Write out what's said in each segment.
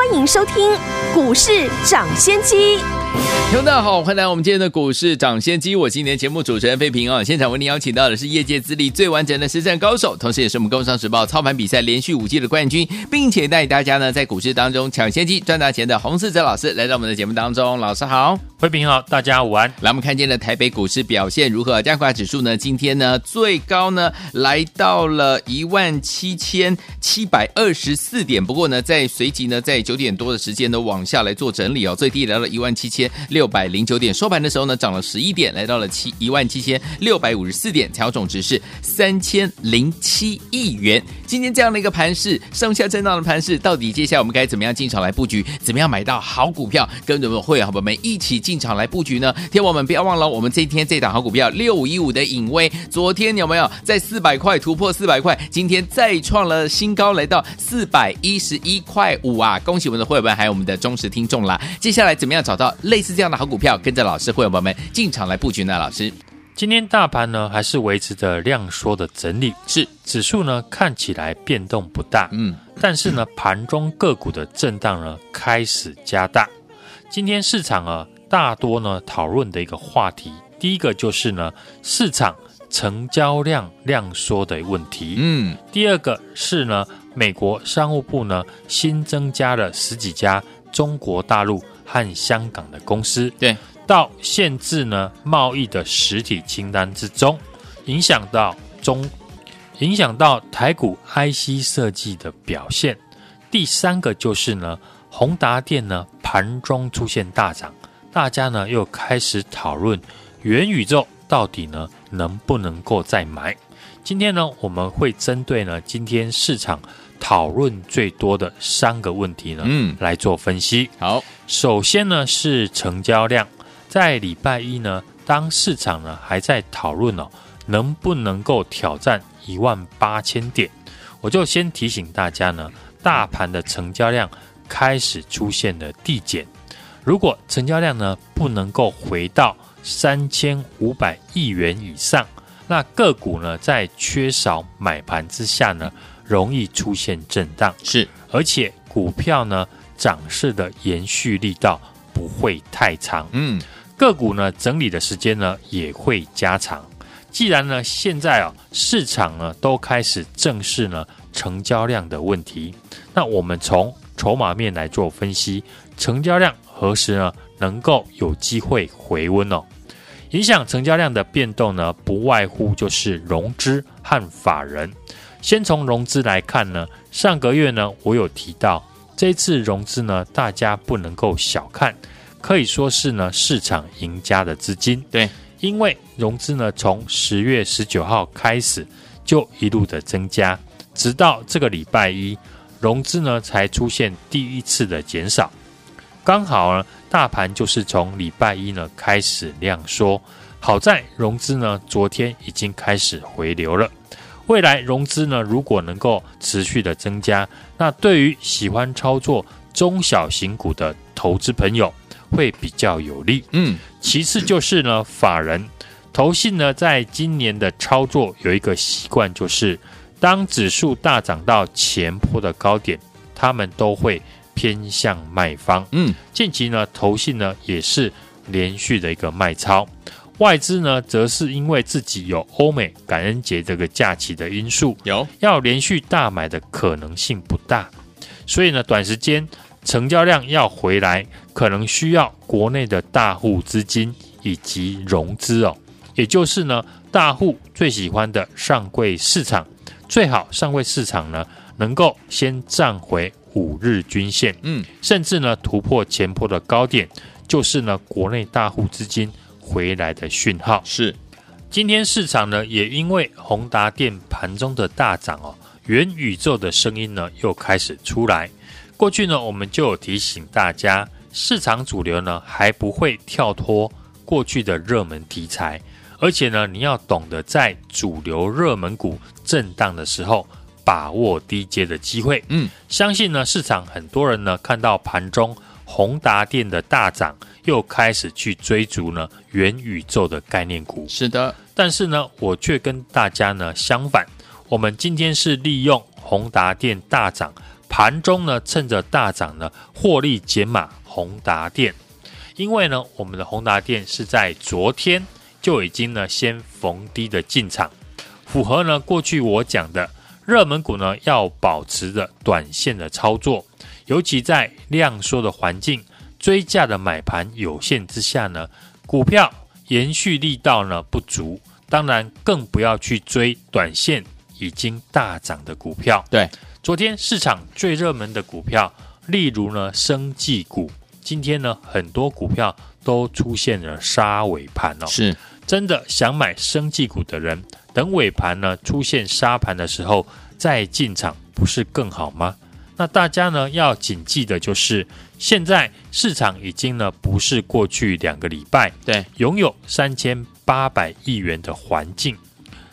欢迎收听《股市涨先机》。听众大家好，欢迎来我们今天的股市涨先机。我今天节目主持人费平啊，现场为您邀请到的是业界资历最完整的实战高手，同时也是我们工商时报操盘比赛连续五季的冠军，并且带大家呢在股市当中抢先机赚大钱的洪世哲老师来到我们的节目当中。老师好，费平好，大家午安。来，我们看见了台北股市表现如何？加权指数呢？今天呢最高呢来到了一万七千七百二十四点，不过呢在随即呢在九点多的时间呢往下来做整理哦，最低来到了一万七千六。百零九点，收盘的时候呢，涨了十一点，来到了七一万七千六百五十四点，成交总值是三千零七亿元。今天这样的一个盘势，上下震荡的盘势，到底接下来我们该怎么样进场来布局？怎么样买到好股票？跟着我们会员好朋友们一起进场来布局呢？天王们不要忘了，我们这一天这档好股票六五一五的影威，昨天有没有在四百块突破四百块？今天再创了新高，来到四百一十一块五啊！恭喜我们的会员们，还有我们的忠实听众啦！接下来怎么样找到类似这样的好股票，跟着老师会员们进场来布局呢？老师，今天大盘呢还是维持着量缩的整理，是指数呢看起来变动不大，嗯，但是呢 盘中个股的震荡呢开始加大。今天市场啊大多呢讨论的一个话题，第一个就是呢市场成交量量缩的问题，嗯，第二个是呢美国商务部呢新增加了十几家中国大陆。和香港的公司，对，到限制呢贸易的实体清单之中，影响到中，影响到台股 IC 设计的表现。第三个就是呢，宏达电呢盘中出现大涨，大家呢又开始讨论元宇宙到底呢能不能够再买。今天呢我们会针对呢今天市场。讨论最多的三个问题呢，嗯，来做分析。好，首先呢是成交量，在礼拜一呢，当市场呢还在讨论哦，能不能够挑战一万八千点，我就先提醒大家呢，大盘的成交量开始出现了递减。如果成交量呢不能够回到三千五百亿元以上，那个股呢在缺少买盘之下呢，容易出现震荡，是，而且股票呢涨势的延续力道不会太长，嗯，个股呢整理的时间呢也会加长。既然呢现在啊市场呢都开始正视呢成交量的问题，那我们从筹码面来做分析，成交量何时呢能够有机会回温哦？影响成交量的变动呢，不外乎就是融资和法人。先从融资来看呢，上个月呢，我有提到这次融资呢，大家不能够小看，可以说是呢市场赢家的资金。对，因为融资呢从十月十九号开始就一路的增加，直到这个礼拜一，融资呢才出现第一次的减少。刚好呢，大盘就是从礼拜一呢开始量缩，好在融资呢昨天已经开始回流了。未来融资呢，如果能够持续的增加，那对于喜欢操作中小型股的投资朋友会比较有利。嗯，其次就是呢，法人投信呢，在今年的操作有一个习惯，就是当指数大涨到前坡的高点，他们都会偏向卖方。嗯，近期呢，投信呢也是连续的一个卖超。外资呢，则是因为自己有欧美感恩节这个假期的因素，有要连续大买的可能性不大，所以呢，短时间成交量要回来，可能需要国内的大户资金以及融资哦，也就是呢，大户最喜欢的上柜市场，最好上柜市场呢能够先站回五日均线，嗯，甚至呢突破前波的高点，就是呢国内大户资金。回来的讯号是，今天市场呢也因为宏达电盘中的大涨哦，元宇宙的声音呢又开始出来。过去呢我们就有提醒大家，市场主流呢还不会跳脱过去的热门题材，而且呢，你要懂得在主流热门股震荡的时候，把握低阶的机会。嗯，相信呢，市场很多人呢看到盘中宏达电的大涨，又开始去追逐呢元宇宙的概念股。是的，但是呢，我却跟大家呢相反，我们今天是利用宏达电大涨，盘中呢趁着大涨呢获利减码宏达电，因为呢我们的宏达电是在昨天。就已经呢，先逢低的进场，符合呢过去我讲的热门股呢要保持着短线的操作，尤其在量缩的环境、追价的买盘有限之下呢，股票延续力道呢不足，当然更不要去追短线已经大涨的股票。对，昨天市场最热门的股票，例如呢生技股，今天呢很多股票都出现了杀尾盘哦。是。真的想买生技股的人，等尾盘呢出现杀盘的时候再进场，不是更好吗？那大家呢要谨记的就是，现在市场已经呢不是过去两个礼拜对拥有三千八百亿元的环境，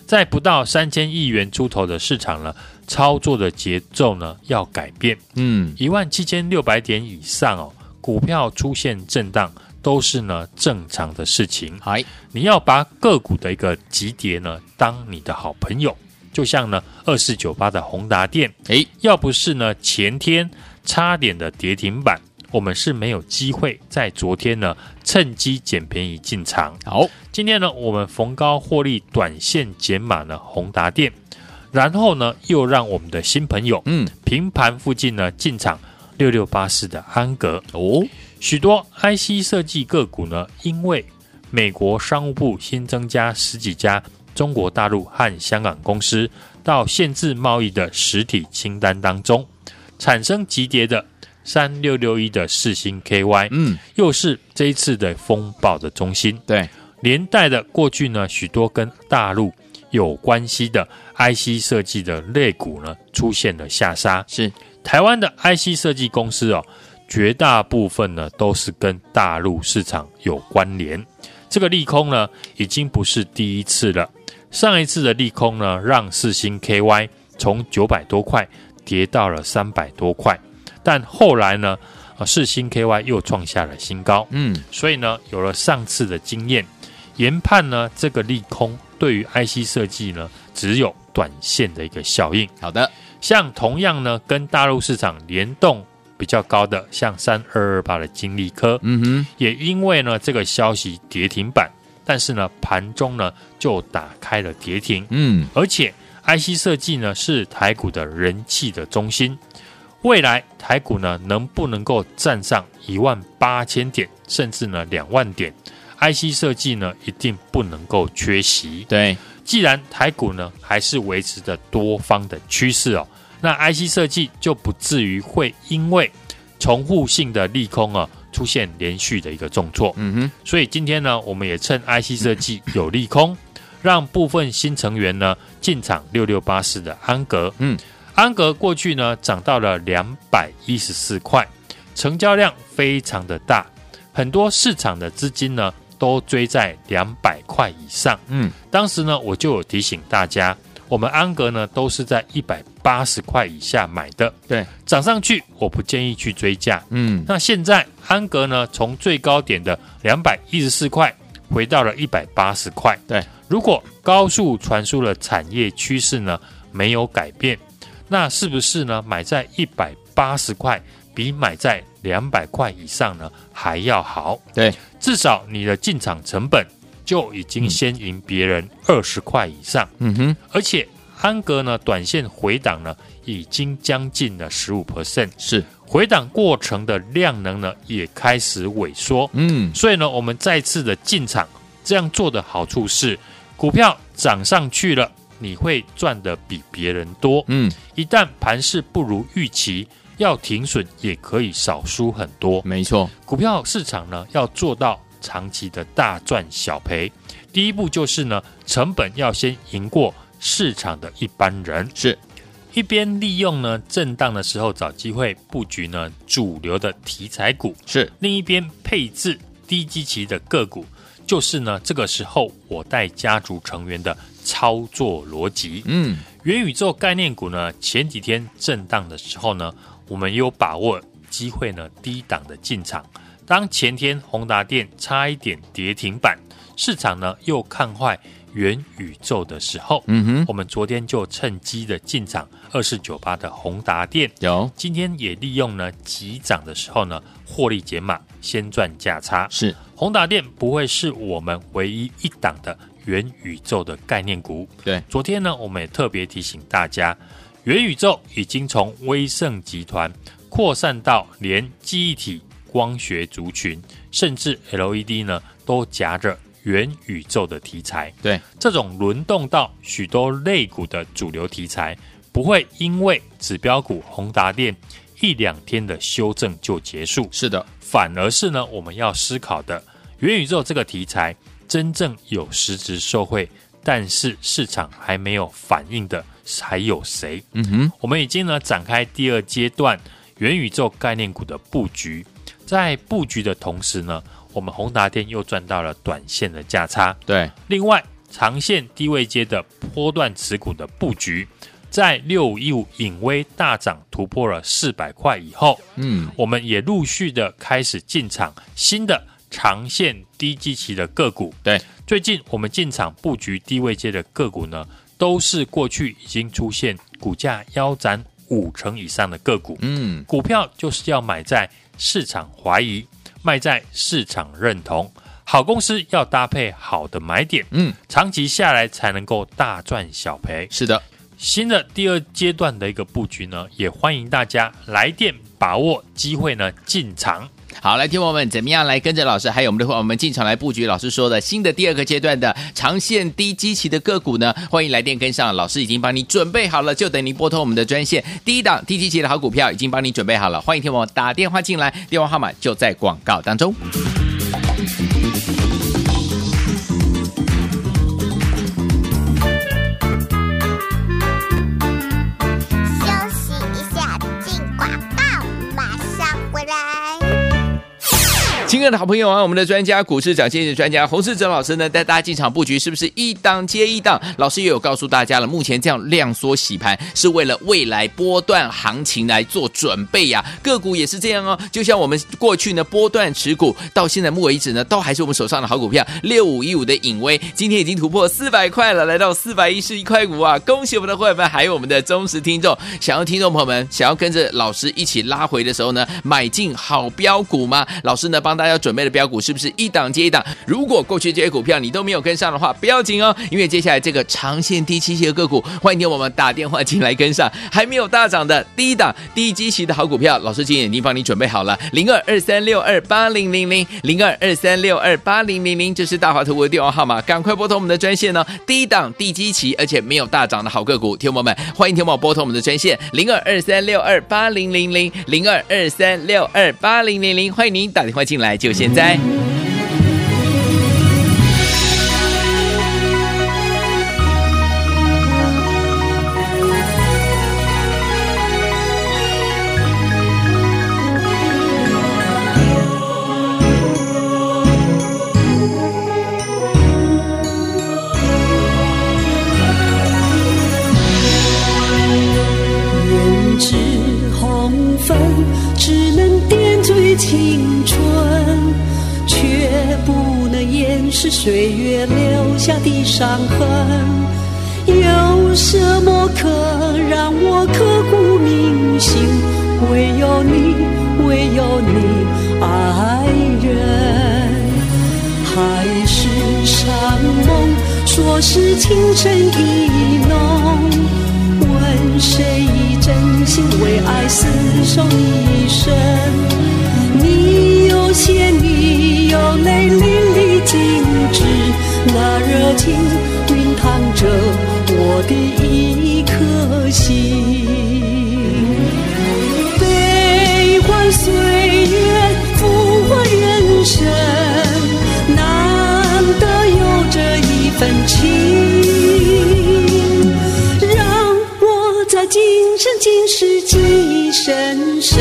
在不到三千亿元出头的市场呢，操作的节奏呢要改变。嗯，一万七千六百点以上哦，股票出现震荡。都是呢正常的事情。嗨，你要把个股的一个急跌呢当你的好朋友，就像呢二四九八的宏达电，诶，要不是呢前天差点的跌停板，我们是没有机会在昨天呢趁机捡便宜进场。好，今天呢我们逢高获利，短线减码呢宏达电，然后呢又让我们的新朋友嗯。平盘附近呢进场六六八四的安格。哦。许多 IC 设计个股呢，因为美国商务部新增加十几家中国大陆和香港公司到限制贸易的实体清单当中，产生急跌的三六六一的四星 KY，嗯，又是这一次的风暴的中心。对，连带的过去呢，许多跟大陆有关系的 IC 设计的类股呢，出现了下杀。是台湾的 IC 设计公司哦。绝大部分呢都是跟大陆市场有关联，这个利空呢已经不是第一次了。上一次的利空呢，让四星 KY 从九百多块跌到了三百多块，但后来呢，啊四星 KY 又创下了新高。嗯，所以呢，有了上次的经验，研判呢这个利空对于 IC 设计呢只有短线的一个效应。好的，像同样呢跟大陆市场联动。比较高的，像三二二八的金利科，嗯哼，也因为呢这个消息跌停板，但是呢盘中呢就打开了跌停，嗯，而且 IC 设计呢是台股的人气的中心，未来台股呢能不能够站上一万八千点，甚至呢两万点，IC 设计呢一定不能够缺席。对，既然台股呢还是维持着多方的趋势哦。那 IC 设计就不至于会因为重复性的利空啊出现连续的一个重挫。嗯哼，所以今天呢，我们也趁 IC 设计有利空，让部分新成员呢进场六六八四的安格。嗯，安格过去呢涨到了两百一十四块，成交量非常的大，很多市场的资金呢都追在两百块以上。嗯，当时呢我就有提醒大家。我们安格呢，都是在一百八十块以下买的。对，涨上去我不建议去追价。嗯，那现在安格呢，从最高点的两百一十四块回到了一百八十块。对，如果高速传输的产业趋势呢没有改变，那是不是呢买在一百八十块比买在两百块以上呢还要好？对，至少你的进场成本。就已经先赢别人二十块以上，嗯哼，而且安格呢，短线回档呢，已经将近了十五 percent，是。回档过程的量能呢，也开始萎缩，嗯，所以呢，我们再次的进场，这样做的好处是，股票涨上去了，你会赚得比别人多，嗯，一旦盘势不如预期，要停损也可以少输很多，没错，股票市场呢，要做到。长期的大赚小赔，第一步就是呢，成本要先赢过市场的一般人，是。一边利用呢震荡的时候找机会布局呢主流的题材股，是。另一边配置低基期的个股，就是呢，这个时候我带家族成员的操作逻辑。嗯，元宇宙概念股呢，前几天震荡的时候呢，我们有把握机会呢，低档的进场。当前天宏达电差一点跌停板，市场呢又看坏元宇宙的时候，嗯哼，我们昨天就趁机的进场二四九八的宏达电，有，今天也利用呢急涨的时候呢，获利减码，先赚价差。是。宏达电不会是我们唯一一档的元宇宙的概念股。对，昨天呢，我们也特别提醒大家，元宇宙已经从威盛集团扩散到连记忆体、光学族群，甚至 LED 呢，都夹着元宇宙的题材。对，这种轮动到许多类股的主流题材，不会因为指标股宏达电一两天的修正就结束。是的。反而是呢，我们要思考的元宇宙这个题材，真正有实质受惠，但是市场还没有反应的还有谁？嗯哼，我们已经呢展开第二阶段元宇宙概念股的布局，在布局的同时呢，我们宏达电又赚到了短线的价差。对，另外长线低位阶的波段持股的布局。在六五一五颖威大涨突破了四百块以后，嗯，我们也陆续的开始进场新的长线低基期的个股。对，最近我们进场布局低位阶的个股呢，都是过去已经出现股价腰斩五成以上的个股。嗯，股票就是要买在市场怀疑，卖在市场认同。好公司要搭配好的买点，嗯，长期下来才能够大赚小赔。是的。新的第二阶段的一个布局呢，也欢迎大家来电把握机会呢进场。好，来听我们怎么样来跟着老师，还有我们的伙伴们进场来布局。老师说的新的第二个阶段的长线低基期的个股呢，欢迎来电跟上。老师已经帮你准备好了，就等您拨通我们的专线。第一档低基期的好股票已经帮你准备好了，欢迎听我打电话进来，电话号码就在广告当中。的好朋友啊，我们的专家股市涨跌专家洪世哲老师呢，带大家进场布局，是不是一档接一档？老师也有告诉大家了，目前这样量缩洗盘是为了未来波段行情来做准备呀。个股也是这样哦，就像我们过去呢波段持股，到现在目为止呢，都还是我们手上的好股票。六五一五的影威，今天已经突破四百块了，来到四百一十一块五啊！恭喜我们的会员们，还有我们的忠实听众。想要听众朋友们想要跟着老师一起拉回的时候呢，买进好标股吗？老师呢帮大家准备的标股是不是一档接一档？如果过去这些股票你都没有跟上的话，不要紧哦，因为接下来这个长线低基期的个股，欢迎我们打电话进来跟上。还没有大涨的低档低基期的好股票，老师今天已经帮你准备好了，零二二三六二八零零零零二二三六二八零零零，这是大华投顾的电话号码，赶快拨通我们的专线哦。低档低基期而且没有大涨的好个股，听友们欢迎听友拨通我们的专线零二二三六二八零零零零二二三六二八零零零，欢迎您打电话进来就。现在，伤痕。有什么可让我刻骨铭心？唯有你，唯有你，爱人。海誓山盟，说是情深意浓。问谁以真心为爱厮守一生？你有血，你。有泪淋漓尽致，情熨烫着我的一颗心。悲欢岁月，浮华人生，难得有这一份情，让我在今生今世记忆深深。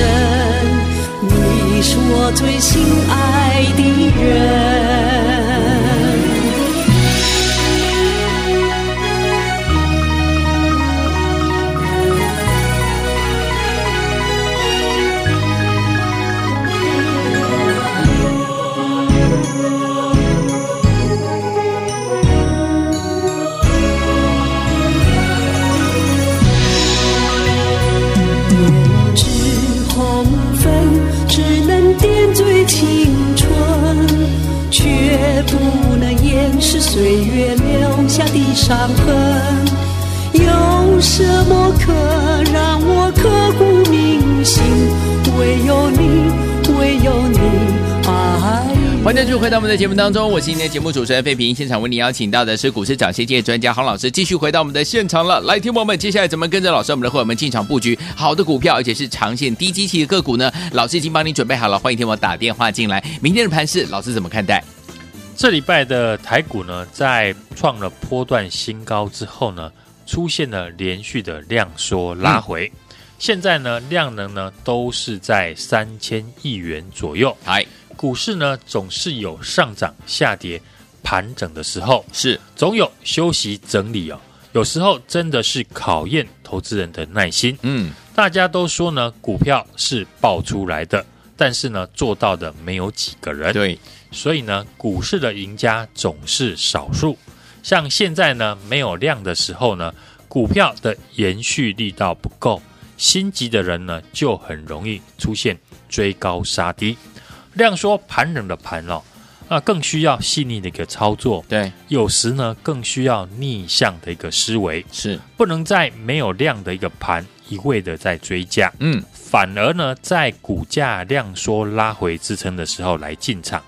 你是我最心爱青春却不能掩饰岁月留下的伤痕。有什么可让我刻骨铭心？唯有你唯有你。欢迎继续回到我们的节目当中，我是今天的节目主持人费平。现场为你邀请到的是股市涨先机专家洪老师，继续回到我们的现场了。来，听友们，接下来怎么跟着老师，我们的会员们进场布局好的股票，而且是长线低基期的个股呢？老师已经帮你准备好了，欢迎听我打电话进来。明天的盘势，老师怎么看待？这礼拜的台股呢，在创了波段新高之后呢，出现了连续的量缩拉回。嗯、现在呢，量能呢都是在三千亿元左右。嗨。股市呢，总是有上涨、下跌、盘整的时候，是总有休息整理哦。有时候真的是考验投资人的耐心。嗯，大家都说呢，股票是爆出来的，但是呢，做到的没有几个人。对，所以呢，股市的赢家总是少数。像现在呢，没有量的时候呢，股票的延续力道不够，心急的人呢，就很容易出现追高杀低。量缩盘整的盘哦，那更需要细腻的一个操作。对，有时呢更需要逆向的一个思维，是不能在没有量的一个盘一味的在追价，嗯，反而呢在股价量缩拉回支撑的时候来进场，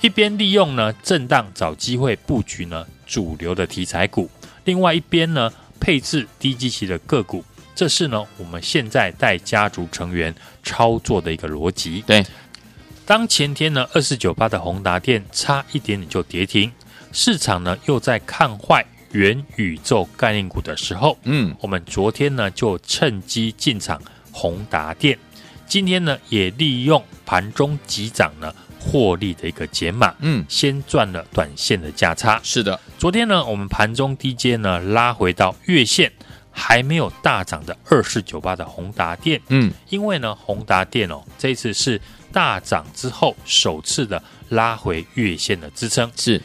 一边利用呢震荡找机会布局呢主流的题材股，另外一边呢配置低基期的个股，这是呢我们现在带家族成员操作的一个逻辑。对。当前天呢，二四九八的宏达电差一点点就跌停，市场呢又在看坏元宇宙概念股的时候，嗯，我们昨天呢就趁机进场宏达电，今天呢也利用盘中急涨呢获利的一个解码，嗯，先赚了短线的价差。是的，昨天呢我们盘中低阶呢拉回到月线还没有大涨的二四九八的宏达电，嗯，因为呢宏达电哦这一次是。大涨之后，首次的拉回月线的支撑，是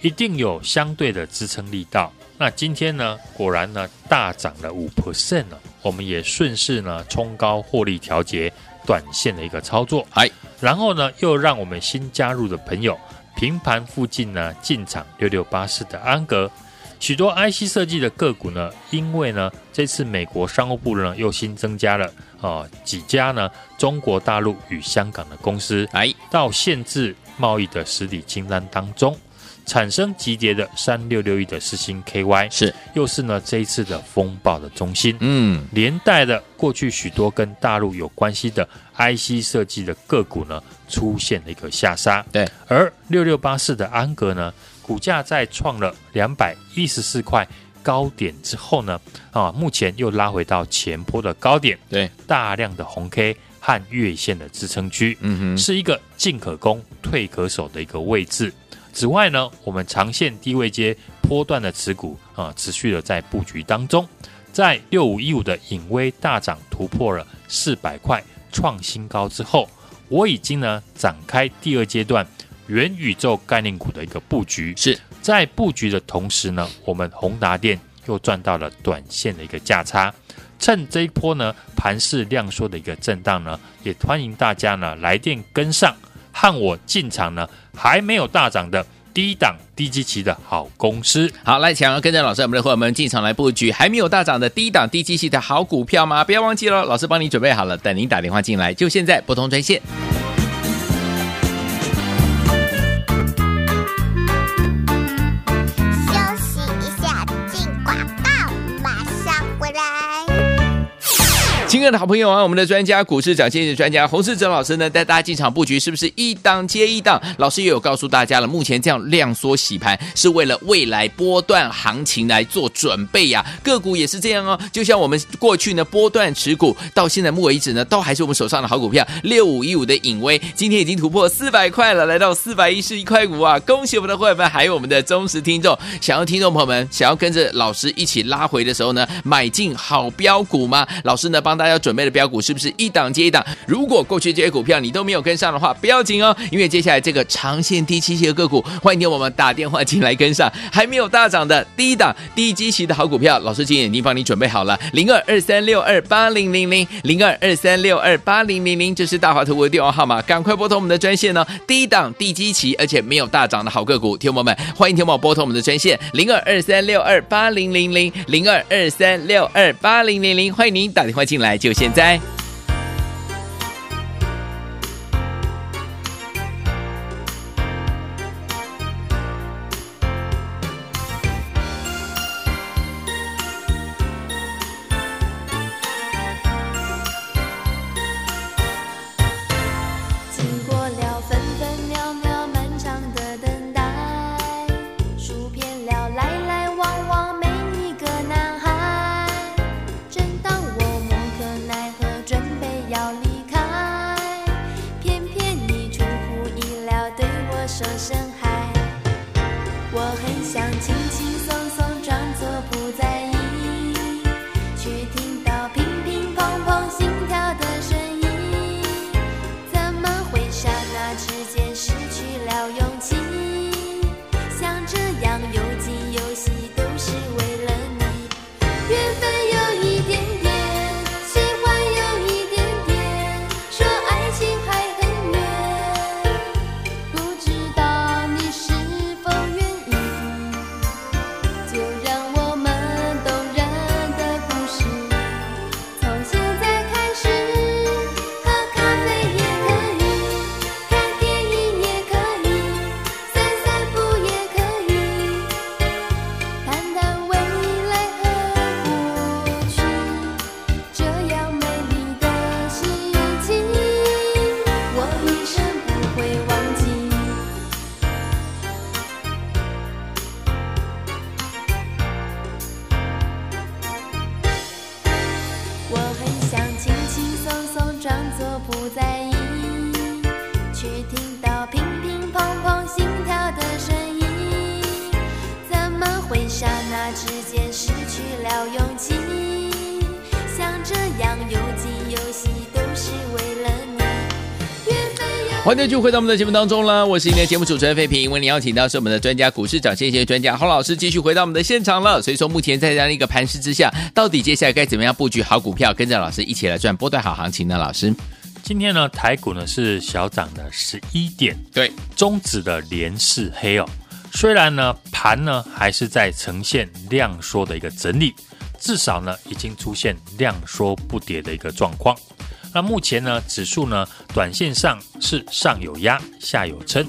一定有相对的支撑力道。那今天呢，果然呢大涨了五 percent 了，我们也顺势呢冲高获利调节短线的一个操作。哎，然后呢又让我们新加入的朋友平盘附近呢进场六六八四的安格。许多 IC 设计的个股呢，因为呢，这次美国商务部呢又新增加了啊、呃、几家呢中国大陆与香港的公司，哎，到限制贸易的实体清单当中，产生急跌的三六六一的四星 KY 是，又是呢这一次的风暴的中心，嗯，连带的过去许多跟大陆有关系的 IC 设计的个股呢，出现了一个下杀，对，而六六八四的安格呢。股价在创了两百一十四块高点之后呢，啊，目前又拉回到前坡的高点，对，大量的红 K 和月线的支撑区，嗯哼，是一个进可攻、退可守的一个位置。此外呢，我们长线低位阶波段的持股啊，持续的在布局当中，在六五一五的隐威大涨突破了四百块创新高之后，我已经呢展开第二阶段。元宇宙概念股的一个布局，是在布局的同时呢，我们宏达电又赚到了短线的一个价差。趁这一波呢盘势量缩的一个震荡呢，也欢迎大家呢来电跟上，和我进场呢还没有大涨的低档低基期的好公司。好，来想要跟着老师我们的伙伴们进场来布局还没有大涨的低档低基期的好股票吗？不要忘记了，老师帮你准备好了，等您打电话进来，就现在拨通专线。亲爱的好朋友啊，我们的专家股市涨先机专家洪世哲老师呢，带大家进场布局，是不是一档接一档？老师也有告诉大家了，目前这样量缩洗盘，是为了未来波段行情来做准备呀。个股也是这样哦，就像我们过去呢波段持股，到现在目为止呢，都还是我们手上的好股票，六五一五的影威，今天已经突破四百块了，来到四百一十一块五啊！恭喜我们的会员们，还有我们的忠实听众。想要听众朋友们想要跟着老师一起拉回的时候呢，买进好标股吗？老师呢帮。大家准备的标股是不是一档接一档？如果过去这些股票你都没有跟上的话，不要紧哦，因为接下来这个长线低基期的个股，欢迎我们打电话进来跟上。还没有大涨的低档低基期的好股票，老师今天已经帮你准备好了，零二二三六二八零零零零二二三六二八零零零，这是大华投顾的电话号码，赶快拨通我们的专线哦。低档低基期而且没有大涨的好个股，听友们欢迎听友拨通我们的专线零二二三六二八零零零零二二三六二八零零零，欢迎您打电话进来，就现在。欢迎继续回到我们的节目当中了，我是今天的节目主持人费平，为您邀请到是我们的专家股市长，谢谢专家洪老师，继续回到我们的现场了。所以说，目前在这样一个盘势之下，到底接下来该怎么样布局好股票，跟着老师一起来赚波段好行情呢？老师，今天呢，台股呢是小涨的十一点，对，中指的连四黑哦。虽然呢盘呢还是在呈现量缩的一个整理，至少呢已经出现量缩不跌的一个状况。那目前呢，指数呢，短线上是上有压，下有撑，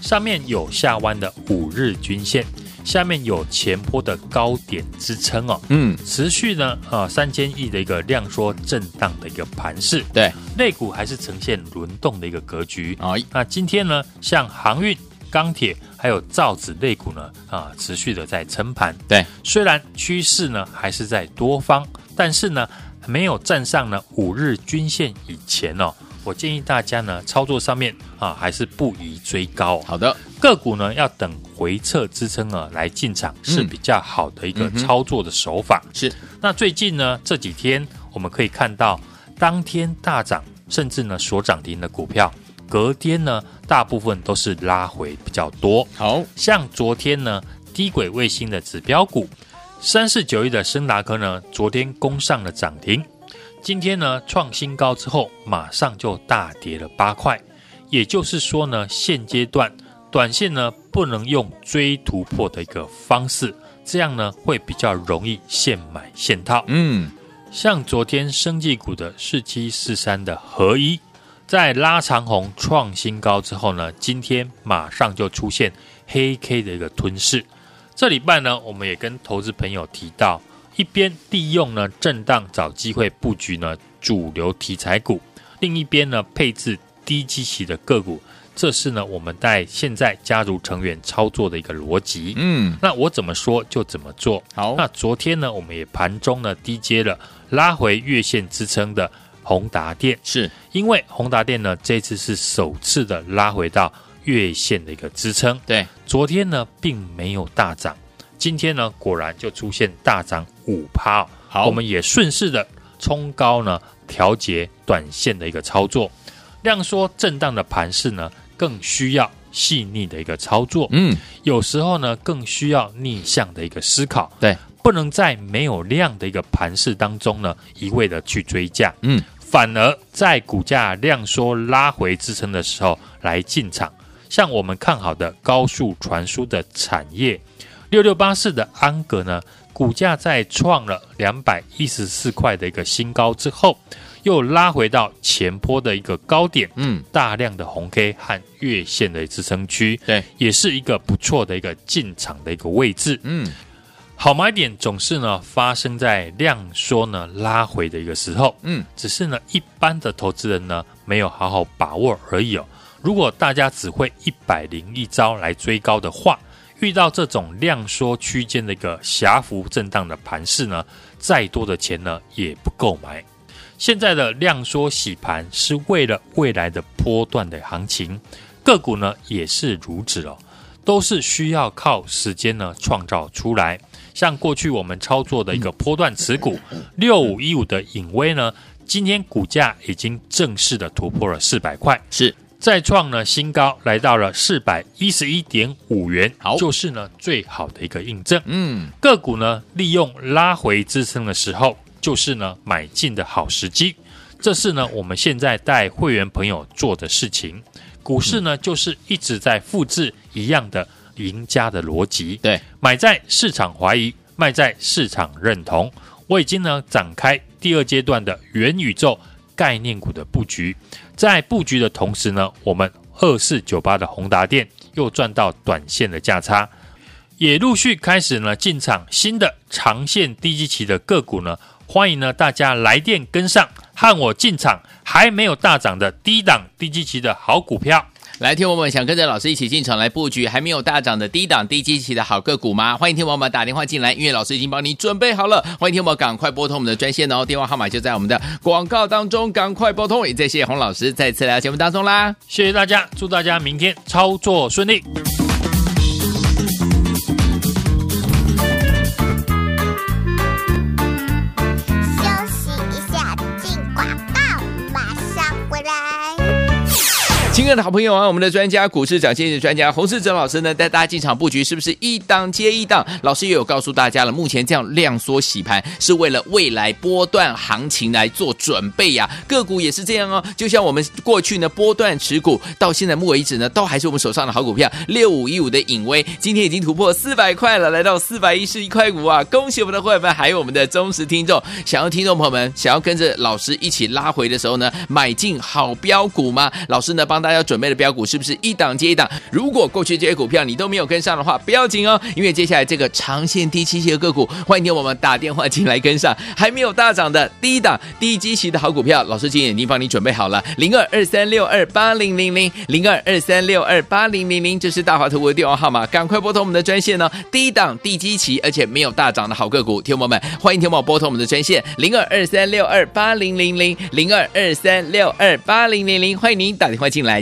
上面有下弯的五日均线，下面有前波的高点支撑哦。嗯，持续呢，啊，三千亿的一个量缩震荡的一个盘势。对，类股还是呈现轮动的一个格局。啊，那今天呢，像航运、钢铁还有造纸类股呢，啊，持续的在撑盘。对，虽然趋势呢还是在多方，但是呢。没有站上呢五日均线以前哦，我建议大家呢操作上面啊还是不宜追高。好的，个股呢要等回撤支撑啊来进场是比较好的一个操作的手法。是、嗯，那最近呢这几天我们可以看到，当天大涨甚至呢所涨停的股票，隔天呢大部分都是拉回比较多。好像昨天呢低轨卫星的指标股。三四九一的升达科呢，昨天攻上了涨停，今天呢创新高之后，马上就大跌了八块。也就是说呢，现阶段短线呢不能用追突破的一个方式，这样呢会比较容易现买现套。嗯，像昨天生技股的四七四三的合一，在拉长红创新高之后呢，今天马上就出现黑 K 的一个吞噬。这礼拜呢，我们也跟投资朋友提到，一边利用呢震荡找机会布局呢主流题材股，另一边呢配置低基期的个股，这是呢我们在现在家族成员操作的一个逻辑。嗯，那我怎么说就怎么做。好，那昨天呢，我们也盘中呢低接了拉回月线支撑的宏达电，是因为宏达电呢这次是首次的拉回到。月线的一个支撑，对，昨天呢并没有大涨，今天呢果然就出现大涨五趴。好，我们也顺势的冲高呢调节短线的一个操作。量缩震荡的盘势呢，更需要细腻的一个操作。嗯，有时候呢，更需要逆向的一个思考。对，不能在没有量的一个盘势当中呢，一味的去追价。嗯，反而在股价量缩拉回支撑的时候来进场。像我们看好的高速传输的产业，六六八四的安格呢，股价在创了两百一十四块的一个新高之后，又拉回到前坡的一个高点，嗯，大量的红 K 和月线的支撑区，对，也是一个不错的一个进场的一个位置，嗯，好买点总是呢发生在量缩呢拉回的一个时候，嗯，只是呢一般的投资人呢没有好好把握而已哦。如果大家只会一百零一招来追高的话，遇到这种量缩区间的一个狭幅震荡的盘势呢，再多的钱呢也不够买。现在的量缩洗盘是为了未来的波段的行情，个股呢也是如此哦，都是需要靠时间呢创造出来。像过去我们操作的一个波段持股六五一五的颖崴呢，今天股价已经正式的突破了四百块，是。再创了新高，来到了四百一十一点五元，好，就是呢最好的一个印证。嗯，个股呢利用拉回支撑的时候，就是呢买进的好时机。这是呢我们现在带会员朋友做的事情。股市呢就是一直在复制一样的赢家的逻辑。对，买在市场怀疑，卖在市场认同。我已经呢展开第二阶段的元宇宙概念股的布局。在布局的同时呢，我们二四九八的宏达电又赚到短线的价差，也陆续开始呢进场新的长线低基期的个股呢，欢迎呢大家来电跟上，和我进场还没有大涨的低档低基期的好股票。来，听我们想跟着老师一起进场来布局还没有大涨的低档低基期的好个股吗？欢迎听我们打电话进来，因为老师已经帮你准备好了。欢迎听我们赶快拨通我们的专线哦，电话号码就在我们的广告当中，赶快拨通。也再谢谢洪老师再次来到节目当中啦，谢谢大家，祝大家明天操作顺利。亲爱的好朋友啊，我们的专家股市涨先机专家洪世哲老师呢，带大家进场布局，是不是一档接一档？老师也有告诉大家了，目前这样量缩洗盘是为了未来波段行情来做准备呀。个股也是这样哦，就像我们过去呢波段持股到现在目为止呢，都还是我们手上的好股票六五一五的影威，今天已经突破四百块了，来到四百一十一块五啊！恭喜我们的会员们，还有我们的忠实听众。想要听众朋友们想要跟着老师一起拉回的时候呢，买进好标股吗？老师呢帮大家准备的标股是不是一档接一档？如果过去这些股票你都没有跟上的话，不要紧哦，因为接下来这个长线低基期的个股，欢迎听我们打电话进来跟上。还没有大涨的低档低基期的好股票，老师今天已经帮你准备好了，零二二三六二八零零零零二二三六二八零零零，这是大华投顾的电话号码，赶快拨通我们的专线哦。低档低基期而且没有大涨的好个股，听友们欢迎听我拨通我们的专线零二二三六二八零零零零二二三六二八零零零，欢迎您打电话进来，